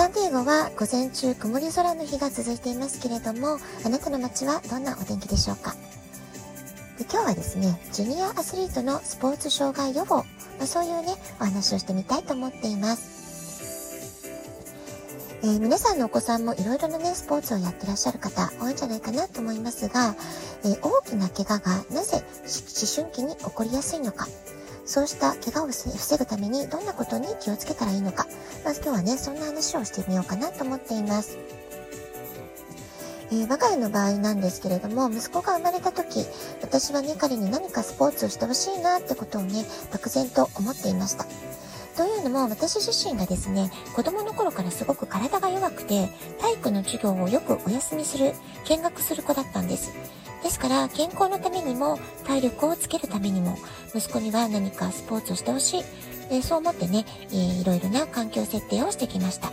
サンディエゴは午前中曇り空の日が続いていますけれども、あなたの街はどんなお天気でしょうか？で今日はですね、ジュニアアスリートのスポーツ障害予防、まあ、そういうね、お話をしてみたいと思っています。えー、皆さんのお子さんもいろいろなね、スポーツをやってらっしゃる方多いんじゃないかなと思いますが、えー、大きな怪我がなぜ思春期に起こりやすいのか、そうした怪我を防ぐためにどんなことに気をつけたらいいのか、まず今日はね、そんな話をしてみようかなと思っています。えー、我が家の場合なんですけれども、息子が生まれた時、私はね、彼に何かスポーツをしてほしいなってことをね、漠然と思っていました。というのも、私自身がですね、子供の頃からすごく体が弱くて、体育の授業をよくお休みする、見学する子だったんです。ですから、健康のためにも、体力をつけるためにも、息子には何かスポーツをしてほしい。え、そう思ってね、えー、いろいろな環境設定をしてきました。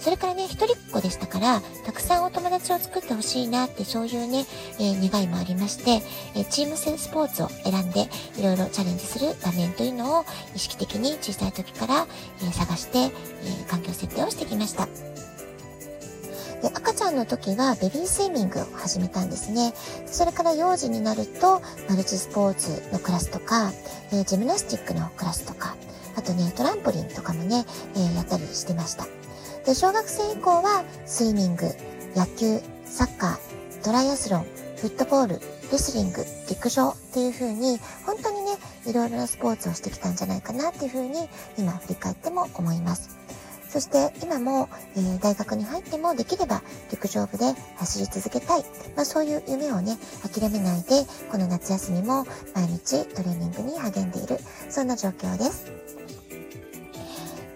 それからね、一人っ子でしたから、たくさんお友達を作ってほしいなって、そういうね、えー、願いもありまして、えチーム戦スポーツを選んで、いろいろチャレンジする場面というのを意識的に小さい時から、え探して、え環境設定をしてきました。で赤ちゃんの時はベビースイミングを始めたんですね。それから幼児になるとマルチスポーツのクラスとか、えー、ジムナスティックのクラスとか、あとね、トランポリンとかもね、えー、やったりしてました。で、小学生以降はスイミング、野球、サッカー、トライアスロン、フットボール、レスリング、陸上っていう風に、本当にね、いろいろなスポーツをしてきたんじゃないかなっていう風に、今振り返っても思います。そして今も、えー、大学に入ってもできれば陸上部で走り続けたい。まあそういう夢をね、諦めないで、この夏休みも毎日トレーニングに励んでいる。そんな状況です。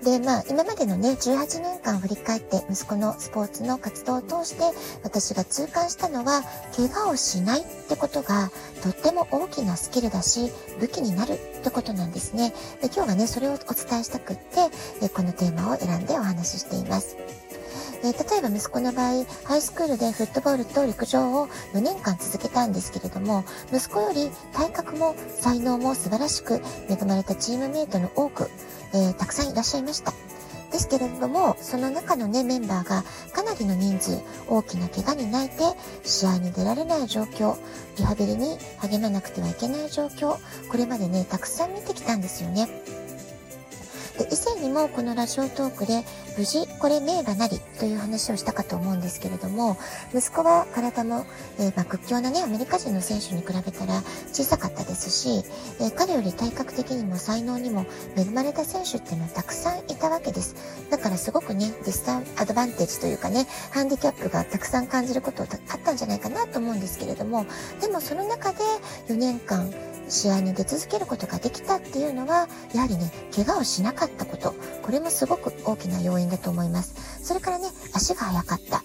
で、まあ、今までのね、18年間振り返って息子のスポーツの活動を通して私が痛感したのは、怪我をしないってことがとっても大きなスキルだし、武器になるってことなんですね。で今日はね、それをお伝えしたくって、このテーマを選んでお話ししています。えー、例えば息子の場合、ハイスクールでフットボールと陸上を4年間続けたんですけれども、息子より体格も才能も素晴らしく恵まれたチームメイトの多く、えー、たくさんいらっしゃいました。ですけれども、その中のね、メンバーがかなりの人数、大きな怪我に泣いて、試合に出られない状況、リハビリに励まなくてはいけない状況、これまでね、たくさん見てきたんですよね。以前にもこのラジオトークで無事これ名馬なりという話をしたかと思うんですけれども息子は体も、えー、ま、屈強なねアメリカ人の選手に比べたら小さかったですし、えー、彼より体格的にも才能にも恵まれた選手っていうのはたくさんいたわけです。だからすごくねディスタンアドバンテージというかねハンディキャップがたくさん感じることあったんじゃないかなと思うんですけれどもでもその中で4年間試合に出続けることができたっていうのは、やはりね、怪我をしなかったこと。これもすごく大きな要因だと思います。それからね、足が速かった。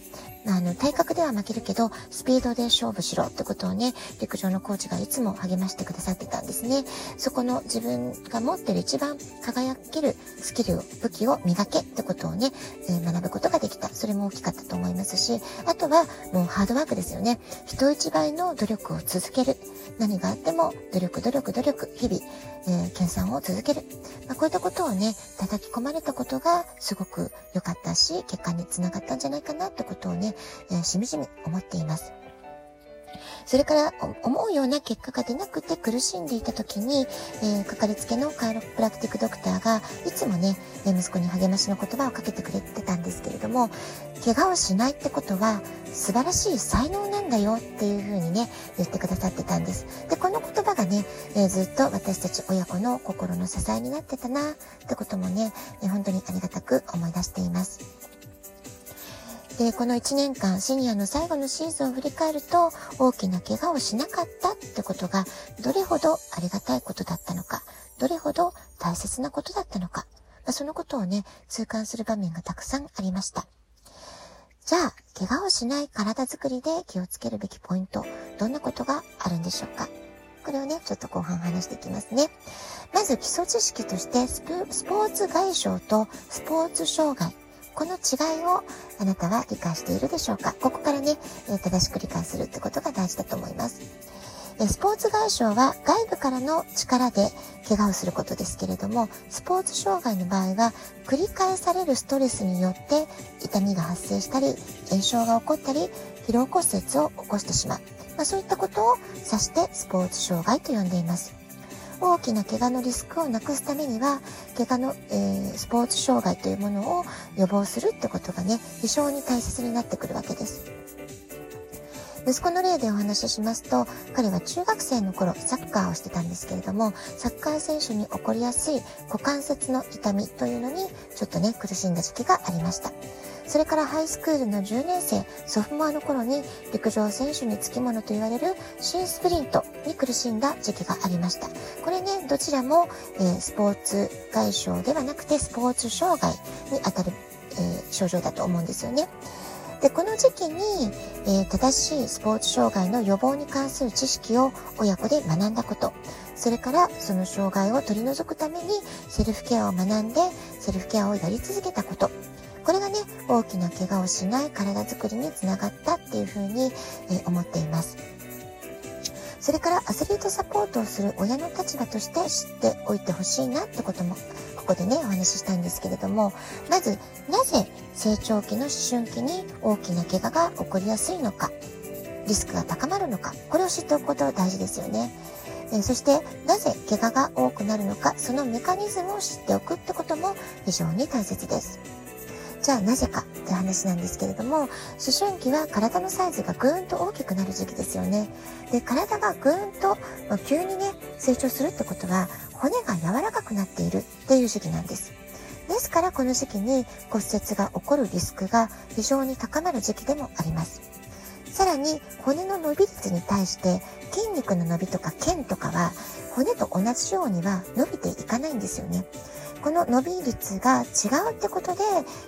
あの、体格は負けるけど、スピードで勝負しろってことをね、陸上のコーチがいつも励ましてくださってたんですね。そこの自分が持ってる一番輝けるスキルを、武器を磨けってことをね、えー、学ぶことができた。それも大きかったと思いますし、あとはもうハードワークですよね。人一倍の努力を続ける。何があっても努力、努力、努力、日々、えー、研鑽を続ける。まあ、こういったことをね、叩き込まれたことがすごく良かったし、結果につながったんじゃないかなってことをね、えー、しみじ思っています。それから思うような結果が出なくて苦しんでいた時に、えー、かかりつけのカイロプラクティックドクターがいつもね、息子に励ましの言葉をかけてくれてたんですけれども、怪我をしないってことは素晴らしい才能なんだよっていうふうにね、言ってくださってたんです。で、この言葉がね、えー、ずっと私たち親子の心の支えになってたなってこともね、えー、本当にありがたく思い出しています。で、この1年間、シニアの最後のシーズンを振り返ると、大きな怪我をしなかったってことが、どれほどありがたいことだったのか、どれほど大切なことだったのか、まあ、そのことをね、痛感する場面がたくさんありました。じゃあ、怪我をしない体づくりで気をつけるべきポイント、どんなことがあるんでしょうか？これをね、ちょっと後半話していきますね。まず基礎知識としてスポーツ外傷とスポーツ障害。この違いをあなたは理解しているでしょうか？ここからね、え正しく理解するってことが大事だと思います。えスポーツ外傷は外部からの力で怪我をすることですけれども、スポーツ障害の場合は繰り返されるストレスによって痛みが発生したり、炎症が起こったり、疲労骨折を起こしてしまう。まあ、そういったことを指してスポーツ障害と呼んでいます。大きな怪我のリスクをなくすためには、怪我の、えー、スポーツ障害というものを予防するってことがね、非常に大切になってくるわけです。息子の例でお話ししますと、彼は中学生の頃サッカーをしてたんですけれども、サッカー選手に起こりやすい股関節の痛みというのにちょっとね、苦しんだ時期がありました。それからハイスクールの10年生、ソフモアの頃に陸上選手につきものと言われる新スプリントに苦しんだ時期がありました。これね、どちらも、えー、スポーツ外傷ではなくてスポーツ障害にあたる、えー、症状だと思うんですよね。で、この時期に、えー、正しいスポーツ障害の予防に関する知識を親子で学んだこと、それからその障害を取り除くためにセルフケアを学んで、セルフケアをやり続けたこと、これがね、大きな怪我をしない体づくりにつながったっていうふうに、え思っています。それからアスリートサポートをする親の立場として知っておいてほしいなってことも、ここでね、お話ししたいんですけれども、まず、なぜ成長期の思春期に大きな怪我が起こりやすいのか、リスクが高まるのか、これを知っておくこと大事ですよね。えそして、なぜ怪我が多くなるのか、そのメカニズムを知っておくってことも非常に大切です。じゃあなぜかって話なんですけれども、思春期は体のサイズがぐーんと大きくなる時期ですよね。で、体がぐーんと、ま急にね、成長するってことは、骨が柔らかくなっているっていう時期なんです。ですからこの時期に骨折が起こるリスクが非常に高まる時期でもあります。さらに骨の伸び率に対して筋肉の伸びとか腱とかは骨と同じようには伸びていかないんですよね。この伸び率が違うってことで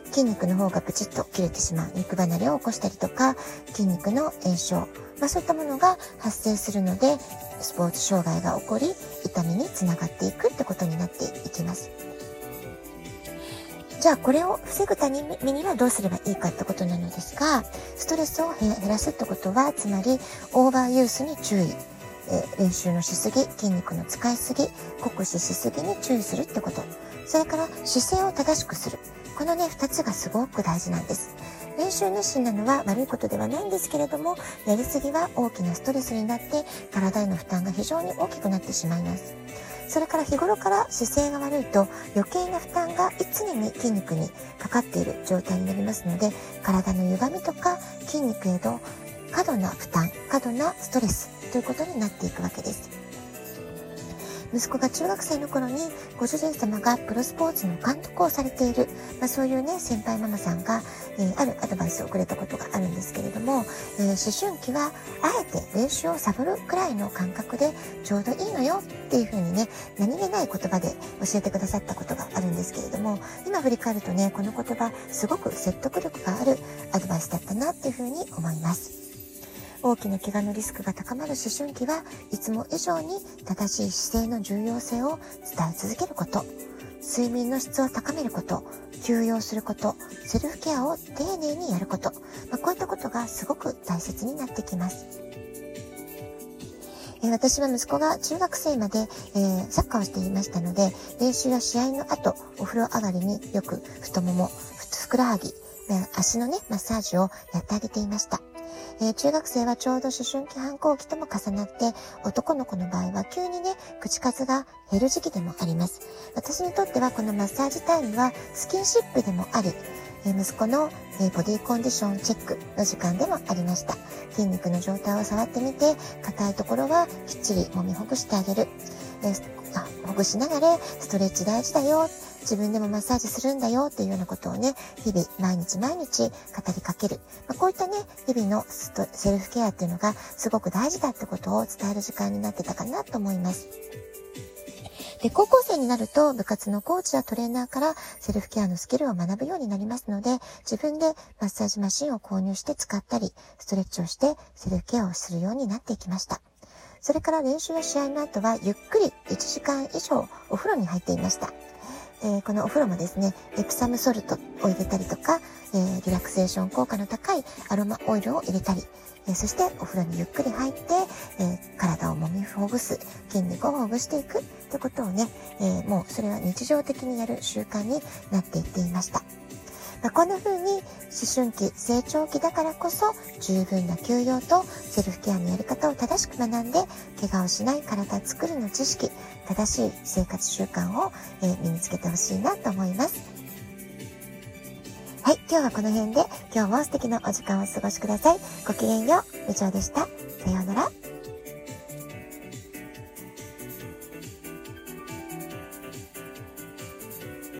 筋肉の方がプチッと切れてしまう肉離れを起こしたりとか筋肉の炎症、まあ、そういったものが発生するのでスポーツ障害が起こり痛みにつながっていくってことになっていきます。じゃあこれを防ぐためにはどうすればいいかってことなのですが、ストレスを減らすってことは、つまりオーバーユースに注意。え練習のしすぎ、筋肉の使いすぎ、酷使しすぎに注意するってこと。それから姿勢を正しくする。このね、二つがすごく大事なんです。練習熱心なのは悪いことではないんですけれども、やりすぎは大きなストレスになって体への負担が非常に大きくなってしまいます。それから日頃から姿勢が悪いと余計な負担が常に筋肉にかかっている状態になりますので、体の歪みとか筋肉への過度な負担、過度なストレスということになっていくわけです。息子が中学生の頃にご主人様がプロスポーツの監督をされている、まあ、そういうね、先輩ママさんが、えー、あるアドバイスをくれたことがあるんですけれども、えー、思春期はあえて練習をサボるくらいの感覚でちょうどいいのよっていうふうにね、何気ない言葉で教えてくださったことがあるんですけれども、今振り返るとね、この言葉すごく説得力があるアドバイスだったなっていうふうに思います。大きな怪我のリスクが高まる思春期はいつも以上に正しい姿勢の重要性を伝え続けること、睡眠の質を高めること、休養すること、セルフケアを丁寧にやること、まあ、こういったことがすごく大切になってきます。え私は息子が中学生まで、えー、サッカーをしていましたので、練習や試合の後、お風呂上がりによく太もも、ふくらはぎ、足のね、マッサージをやってあげていました。えー、中学生はちょうど思春期反抗期とも重なって、男の子の場合は急にね、口数が減る時期でもあります。私にとってはこのマッサージタイムはスキンシップでもあり、えー、息子の、えー、ボディコンディションチェックの時間でもありました。筋肉の状態を触ってみて、硬いところはきっちり揉みほぐしてあげる。えほぐしながらストレッチ大事だよ。自分でもマッサージするんだよっていうようなことをね、日々、毎日毎日語りかける。まあ、こういったね、日々のセルフケアっていうのがすごく大事だってことを伝える時間になってたかなと思います。で、高校生になると部活のコーチやトレーナーからセルフケアのスキルを学ぶようになりますので、自分でマッサージマシンを購入して使ったり、ストレッチをしてセルフケアをするようになっていきました。それから練習や試合の後はゆっくり1時間以上お風呂に入っていました。えー、このお風呂もですね、エプサムソルトを入れたりとか、えー、リラクゼーション効果の高いアロマオイルを入れたり、えー、そしてお風呂にゆっくり入って、え体を揉みほぐす、筋肉をほぐしていくってことをね、えもうそれは日常的にやる習慣になっていっていました。まあ、こんな風に思春期、成長期だからこそ十分な休養とセルフケアのやり方を正しく学んで、怪我をしない体づくりの知識、正しい生活習慣を、えー、身につけてほしいなと思います。はい、今日はこの辺で今日も素敵なお時間をお過ごしください。ごきげんよう、以上でした。